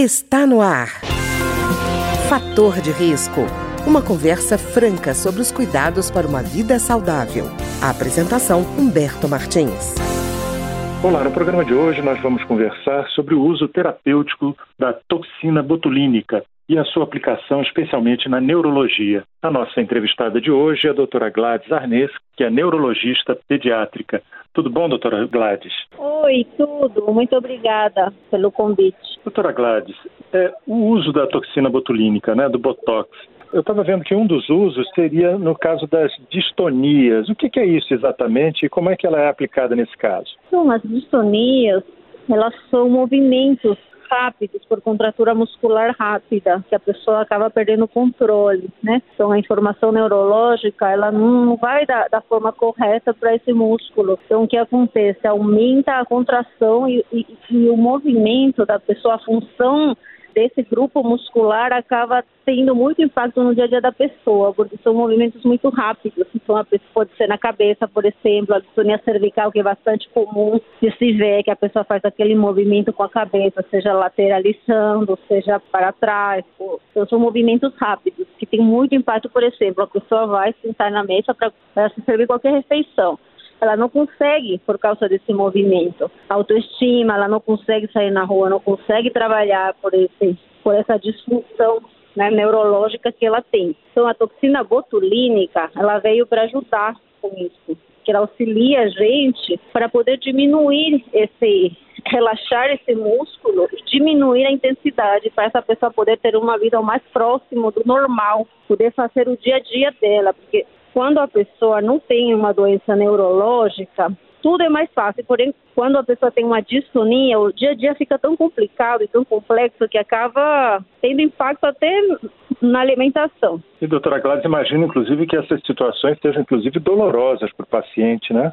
Está no ar. Fator de risco. Uma conversa franca sobre os cuidados para uma vida saudável. A apresentação Humberto Martins. Olá, no programa de hoje nós vamos conversar sobre o uso terapêutico da toxina botulínica e a sua aplicação especialmente na neurologia. A nossa entrevistada de hoje é a doutora Gladys Arnes, que é neurologista pediátrica. Tudo bom, doutora Gladys? Oi, tudo. Muito obrigada pelo convite. Doutora Gladys, é, o uso da toxina botulínica, né, do Botox, eu estava vendo que um dos usos seria no caso das distonias. O que, que, é isso exatamente e como é que ela é aplicada nesse caso? Então, as distonias, elas são movimentos rápidos, por contratura muscular rápida, que a pessoa acaba perdendo o controle, né? Então a informação neurológica, ela não vai da, da forma correta para esse músculo. Então o que acontece? Aumenta a contração e, e, e o movimento da pessoa, a função desse grupo muscular acaba tendo muito impacto no dia a dia da pessoa, porque são movimentos muito rápidos. Então, a pessoa pode ser na cabeça, por exemplo, a distonia cervical, que é bastante comum de se ver, que a pessoa faz aquele movimento com a cabeça, seja lateralizando, seja para trás. Então, são movimentos rápidos, que tem muito impacto, por exemplo, a pessoa vai sentar na mesa para se servir qualquer refeição ela não consegue por causa desse movimento. autoestima, ela não consegue sair na rua, não consegue trabalhar por, esse, por essa disfunção né, neurológica que ela tem. Então, a toxina botulínica, ela veio para ajudar com isso, que ela auxilia a gente para poder diminuir esse, relaxar esse músculo e diminuir a intensidade para essa pessoa poder ter uma vida mais próximo do normal, poder fazer o dia a dia dela, porque quando a pessoa não tem uma doença neurológica, tudo é mais fácil. Porém, quando a pessoa tem uma distonia, o dia a dia fica tão complicado e tão complexo que acaba tendo impacto até na alimentação. E, doutora Gladys, imagino, inclusive, que essas situações sejam, inclusive, dolorosas para o paciente, né?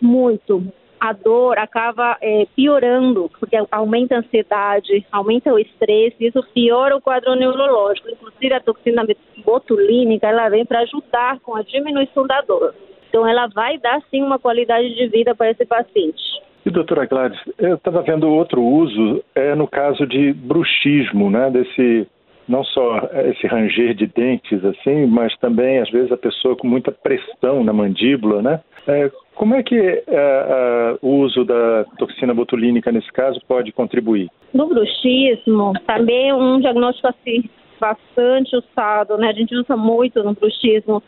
Muito a dor acaba é, piorando, porque aumenta a ansiedade, aumenta o estresse, isso piora o quadro neurológico. Inclusive, a toxina botulínica ela vem para ajudar com a diminuição da dor. Então, ela vai dar sim uma qualidade de vida para esse paciente. E doutora Gladys, eu estava vendo outro uso, é no caso de bruxismo, né? Desse não só esse ranger de dentes assim, mas também às vezes a pessoa com muita pressão na mandíbula, né? É, como é que é, é, o uso da toxina botulínica nesse caso pode contribuir? No bruxismo, também um diagnóstico assim bastante usado, né? A gente usa muito no bruxismo.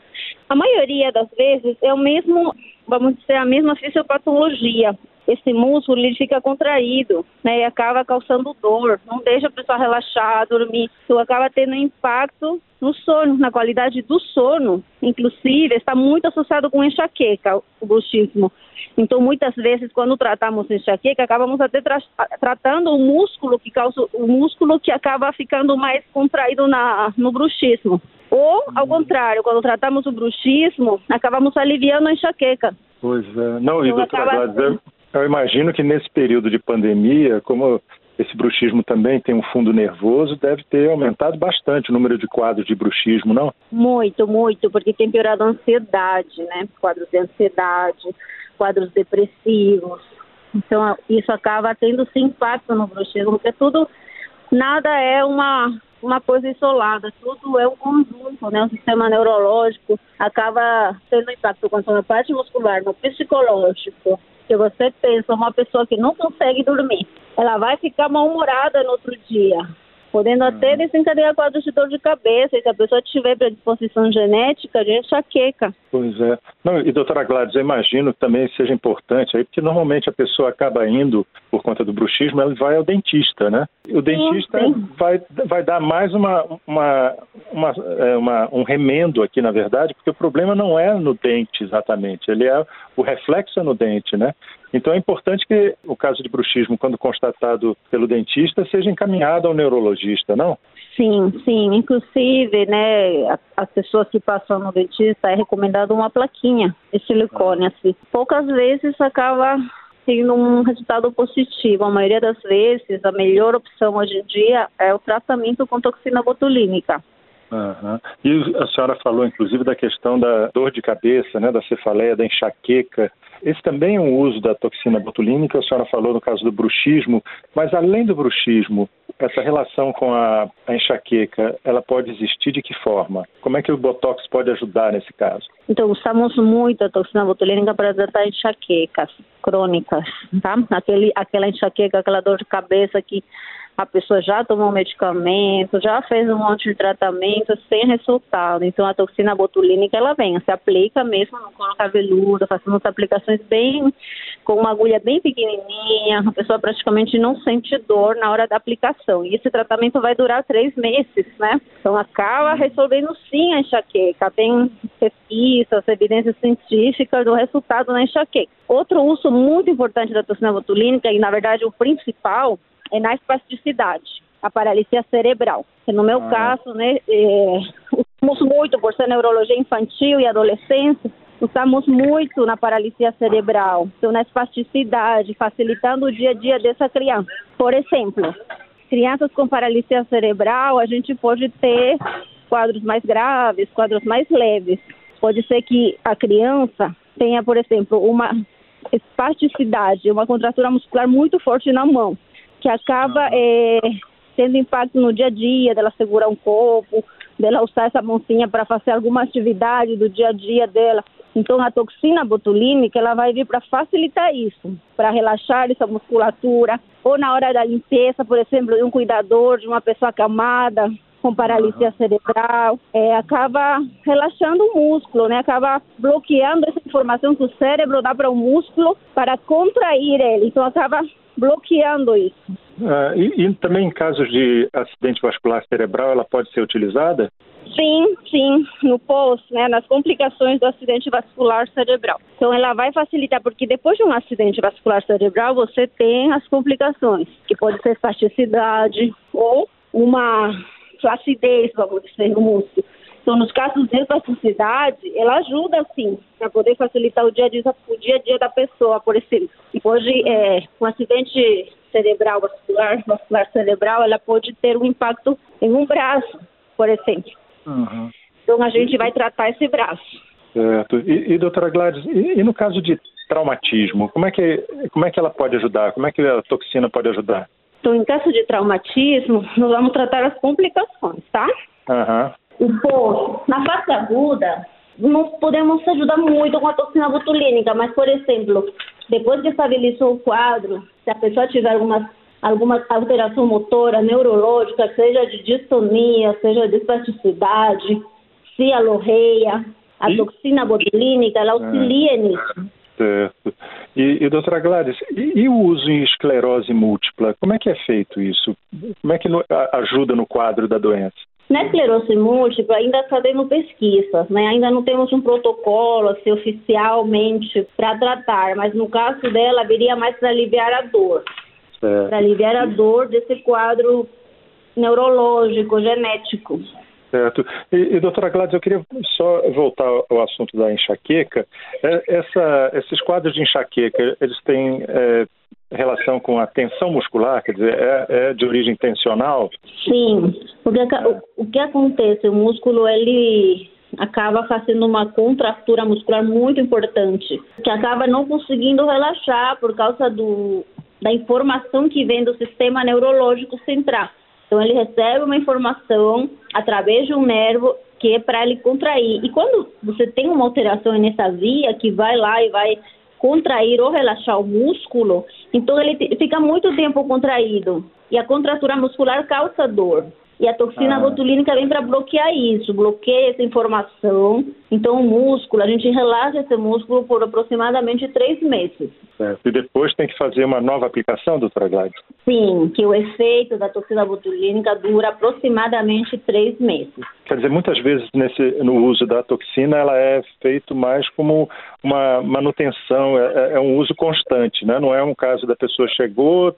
A maioria das vezes é o mesmo, vamos dizer, a mesma fisiopatologia esse músculo ele fica contraído, né, e acaba causando dor, não deixa a pessoa relaxar, dormir, isso acaba tendo impacto no sono, na qualidade do sono, inclusive está muito associado com enxaqueca, o bruxismo. Então, muitas vezes, quando tratamos enxaqueca, acabamos até tra tratando o músculo que causa o músculo que acaba ficando mais contraído na, no bruxismo. Ou, ao contrário, quando tratamos o bruxismo, acabamos aliviando a enxaqueca. Pois é. Não, e então, doutora acaba... Gladys, eu imagino que nesse período de pandemia, como esse bruxismo também tem um fundo nervoso, deve ter aumentado bastante o número de quadros de bruxismo, não? Muito, muito, porque tem piorado a ansiedade, né? Quadros de ansiedade, quadros depressivos. Então, isso acaba tendo sim impacto no bruxismo, porque tudo, nada é uma, uma coisa isolada, tudo é um conjunto, né? O sistema neurológico acaba tendo impacto quanto na parte muscular, no psicológico, porque você pensa, uma pessoa que não consegue dormir, ela vai ficar mal-humorada no outro dia podendo até uhum. desencadear quadros de dor de cabeça, e se a pessoa tiver predisposição genética, de enxaqueca. Pois é. Não, e doutora Gladys, eu imagino que também seja importante aí, porque normalmente a pessoa acaba indo, por conta do bruxismo, ela vai ao dentista, né? O dentista sim, sim. Vai, vai dar mais uma, uma, uma, é, uma, um remendo aqui, na verdade, porque o problema não é no dente exatamente, ele é o reflexo no dente, né? Então é importante que o caso de bruxismo, quando constatado pelo dentista, seja encaminhado ao neurologista, não? Sim, sim. Inclusive, né, as pessoas que passam no dentista é recomendado uma plaquinha de silicone, ah. assim. Poucas vezes acaba tendo um resultado positivo. A maioria das vezes, a melhor opção hoje em dia é o tratamento com toxina botulínica. Uhum. E a senhora falou, inclusive, da questão da dor de cabeça, né, da cefaleia, da enxaqueca. Esse também é um uso da toxina botulínica, a senhora falou no caso do bruxismo, mas além do bruxismo, essa relação com a, a enxaqueca, ela pode existir de que forma? Como é que o Botox pode ajudar nesse caso? Então, usamos muito a toxina botulínica para tratar enxaquecas crônicas, tá? Aquele, aquela enxaqueca, aquela dor de cabeça que a pessoa já tomou medicamento, já fez um monte de tratamento sem resultado. Então a toxina botulínica ela vem, se aplica mesmo no couro cabeludo, fazemos aplicações bem com uma agulha bem pequenininha, a pessoa praticamente não sente dor na hora da aplicação. E esse tratamento vai durar três meses, né? Então acaba resolvendo sim a enxaqueca. Tem pesquisas, evidências científicas do resultado na enxaqueca. Outro uso muito importante da toxina botulínica e na verdade o principal é na espasticidade, a paralisia cerebral. Que no meu ah. caso, né, é, usamos muito por ser neurologia infantil e adolescência, usamos muito na paralisia cerebral, então na espasticidade, facilitando o dia a dia dessa criança. Por exemplo, crianças com paralisia cerebral, a gente pode ter quadros mais graves, quadros mais leves. Pode ser que a criança tenha, por exemplo, uma espasticidade, uma contratura muscular muito forte na mão que acaba é, tendo impacto no dia a dia, dela segurar um copo, dela usar essa mãozinha para fazer alguma atividade do dia a dia dela. Então a toxina botulínica ela vai vir para facilitar isso, para relaxar essa musculatura, ou na hora da limpeza, por exemplo, de um cuidador, de uma pessoa acamada, com paralisia cerebral, é, acaba relaxando o músculo, né? Acaba bloqueando essa informação que o cérebro dá para o músculo para contrair ele. Então acaba bloqueando isso. Ah, e, e, também em casos de acidente vascular cerebral, ela pode ser utilizada? Sim, sim, no pós, né, nas complicações do acidente vascular cerebral. Então, ela vai facilitar, porque depois de um acidente vascular cerebral, você tem as complicações, que pode ser espasticidade ou uma flacidez, vamos dizer, no músculo. Então, nos casos de espasticidade, ela ajuda, sim, para poder facilitar o dia, a dia, o dia a dia da pessoa, por exemplo. E hoje, é, um acidente cerebral vascular, vascular cerebral, ela pode ter um impacto em um braço, por exemplo. Uhum. Então, a gente vai tratar esse braço. Certo. E, e doutora Gladys, e, e, no caso de traumatismo, como é, que, como é que ela pode ajudar? Como é que a toxina pode ajudar? Então, em caso de traumatismo, nós vamos tratar as complicações, tá? Aham. Uhum o poço. Na fase aguda, não podemos ajudar muito com a toxina botulínica, mas, por exemplo, depois que estabilizou o quadro, se a pessoa tiver alguma, alguma alteração motora, neurológica, seja de distonia, seja de espasticidade, cialorreia, a e? toxina botulínica, ela auxilia é. nisso. Certo. E, e doutora Gladys, e, e, o uso em esclerose múltipla? Como é que é feito isso? Como é que no, ajuda no quadro da doença? Na esclerose múltipla ainda está tendo pesquisas, né? ainda não temos um protocolo assim, oficialmente para tratar, mas no caso dela viria mais para aliviar a dor, para aliviar a dor desse quadro neurológico, genético. Certo. E, e doutora Gladys, eu queria só voltar ao assunto da enxaqueca. É, essa, esses quadros de enxaqueca, eles têm é, relação com a tensão muscular, quer dizer, é, é de origem tensional? Sim, o, o que acontece, o músculo, ele acaba fazendo uma contratura muscular muito importante, que acaba não conseguindo relaxar por causa do, da informação que vem do sistema neurológico central. Então, ele recebe uma informação através de um nervo que é para ele contrair. E quando você tem uma alteração nessa via que vai lá e vai contrair ou relaxar o músculo, então ele fica muito tempo contraído. E a contratura muscular causa dor. E a toxina ah. botulínica vem para bloquear isso, bloqueia essa informação. Então, o músculo, a gente relaxa esse músculo por aproximadamente três meses. Certo. E depois tem que fazer uma nova aplicação, doutora Gladys? Sim, que o efeito da toxina botulínica dura aproximadamente três meses. Quer dizer, muitas vezes nesse, no uso da toxina, ela é feito mais como uma manutenção, é, é um uso constante, né? Não é um caso da pessoa chegou,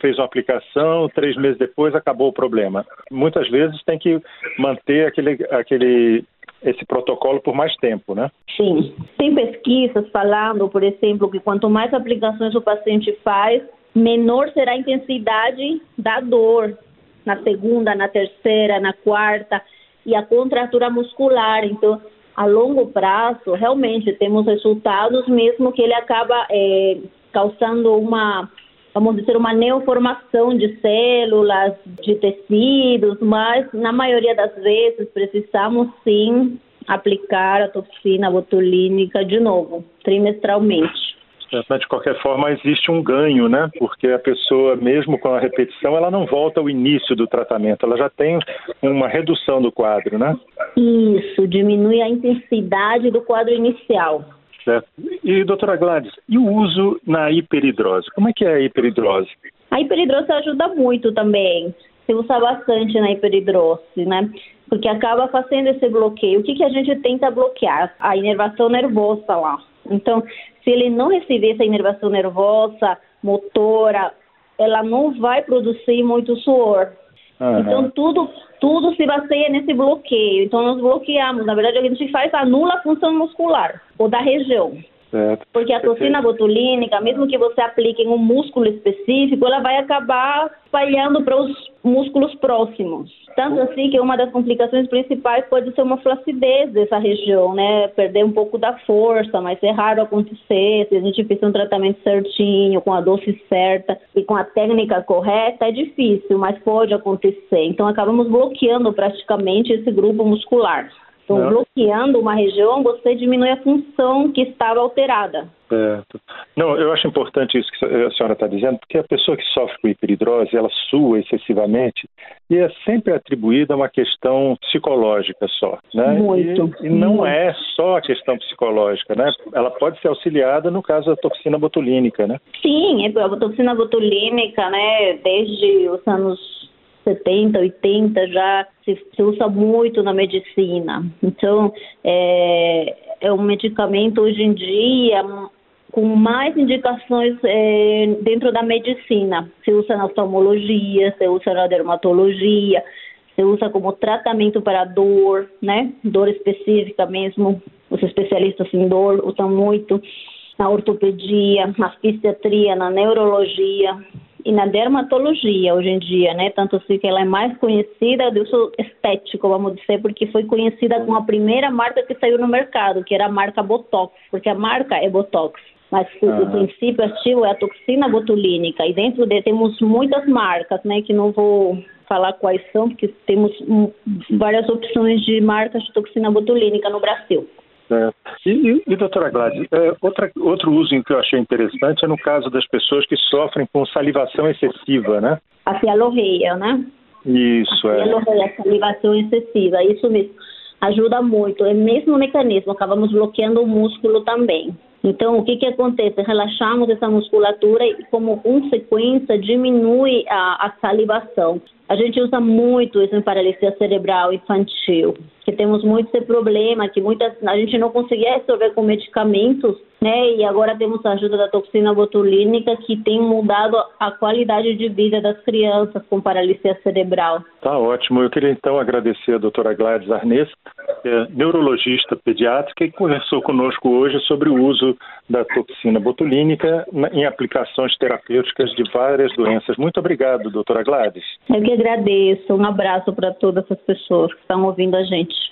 fez uma aplicação, três meses depois acabou o problema. Muitas vezes tem que manter aquele, aquele esse protocolo por mais tempo, né? Sim. Tem pesquisas falando, por exemplo, que quanto mais aplicações o paciente faz, menor será a intensidade da dor na segunda, na terceira, na quarta e a contratura muscular. Então, a longo prazo, realmente temos resultados, mesmo que ele acaba é, causando uma, vamos dizer, uma neoformação de células, de tecidos, mas na maioria das vezes precisamos sim aplicar a toxina botulínica de novo, trimestralmente. Mas, de qualquer forma, existe um ganho, né? Porque a pessoa, mesmo com a repetição, ela não volta ao início do tratamento, ela já tem uma redução do quadro, né? Isso, diminui a intensidade do quadro inicial. Certo. E, doutora Gladys, e o uso na hiperidrose? Como é que é a hiperidrose? A hiperidrose ajuda muito também. Se usa bastante na hiperidrose, né? Porque acaba fazendo esse bloqueio. O que, que a gente tenta bloquear? A inervação nervosa lá. Então, se ele não receber essa inervação nervosa, motora, ela não vai produzir muito suor. Uhum. Então, tudo, tudo se baseia nesse bloqueio. Então, nós bloqueamos. Na verdade, a gente faz anula a função muscular ou da região. Certo. Porque a toxina botulínica, mesmo que você aplique em um músculo específico, ela vai acabar espalhando para os músculos próximos. Tanto assim que uma das complicações principais pode ser uma flacidez dessa região, né? Perder um pouco da força, mas é raro acontecer. Se a gente fizer um tratamento certinho, com a dose certa e com a técnica correta, é difícil, mas pode acontecer. Então acabamos bloqueando praticamente esse grupo muscular. Não. bloqueando uma região, você diminui a função que estava alterada. Certo. Não, eu acho importante isso que a senhora está dizendo, porque a pessoa que sofre com hiperidrose, ela sua excessivamente e é sempre atribuída a uma questão psicológica só, né? Muito. E, e não muito. é só a questão psicológica, né? Ela pode ser auxiliada no caso da toxina botulínica, né? Sim, a toxina botulínica, né, desde os anos 70, 80 já se, se usa muito na medicina. Então, é, é um medicamento hoje em dia com mais indicações é, dentro da medicina. Se usa na oftalmologia, se usa na dermatologia, se usa como tratamento para dor, né? Dor específica mesmo. Os especialistas em dor usam muito na ortopedia, na psiquiatria, na neurologia e na dermatologia hoje em dia, né? Tanto assim que ela é mais conhecida do uso estético, vamos dizer, porque foi conhecida com a primeira marca que saiu no mercado, que era a marca Botox, porque a marca é Botox. Mas uhum. o princípio ativo é a toxina botulínica. E dentro de temos muitas marcas, né? Que não vou falar quais são, porque temos várias opções de marcas de toxina botulínica no Brasil. É. E, e, e, doutora Gladys, é, outra, outro uso que eu achei interessante é no caso das pessoas que sofrem com salivação excessiva, né? A fialorreia, né? Isso, a é. Fialorreia, salivação excessiva, isso mesmo. Ajuda muito. É o mesmo mecanismo, acabamos bloqueando o músculo também. Então, o que, que acontece? Relaxamos essa musculatura e, como consequência, diminui a, a salivação. A gente usa muito isso em paralisia cerebral infantil, que temos muito esse problema, que muitas a gente não conseguia resolver com medicamentos, né? E agora temos a ajuda da toxina botulínica que tem mudado a qualidade de vida das crianças com paralisia cerebral. Tá ótimo. Eu queria então agradecer a doutora Gladys Arnes, é neurologista pediátrica, que conversou conosco hoje sobre o uso da toxina botulínica em aplicações terapêuticas de várias doenças. Muito obrigado, doutora Gladys. Eu que agradeço. Um abraço para todas as pessoas que estão ouvindo a gente.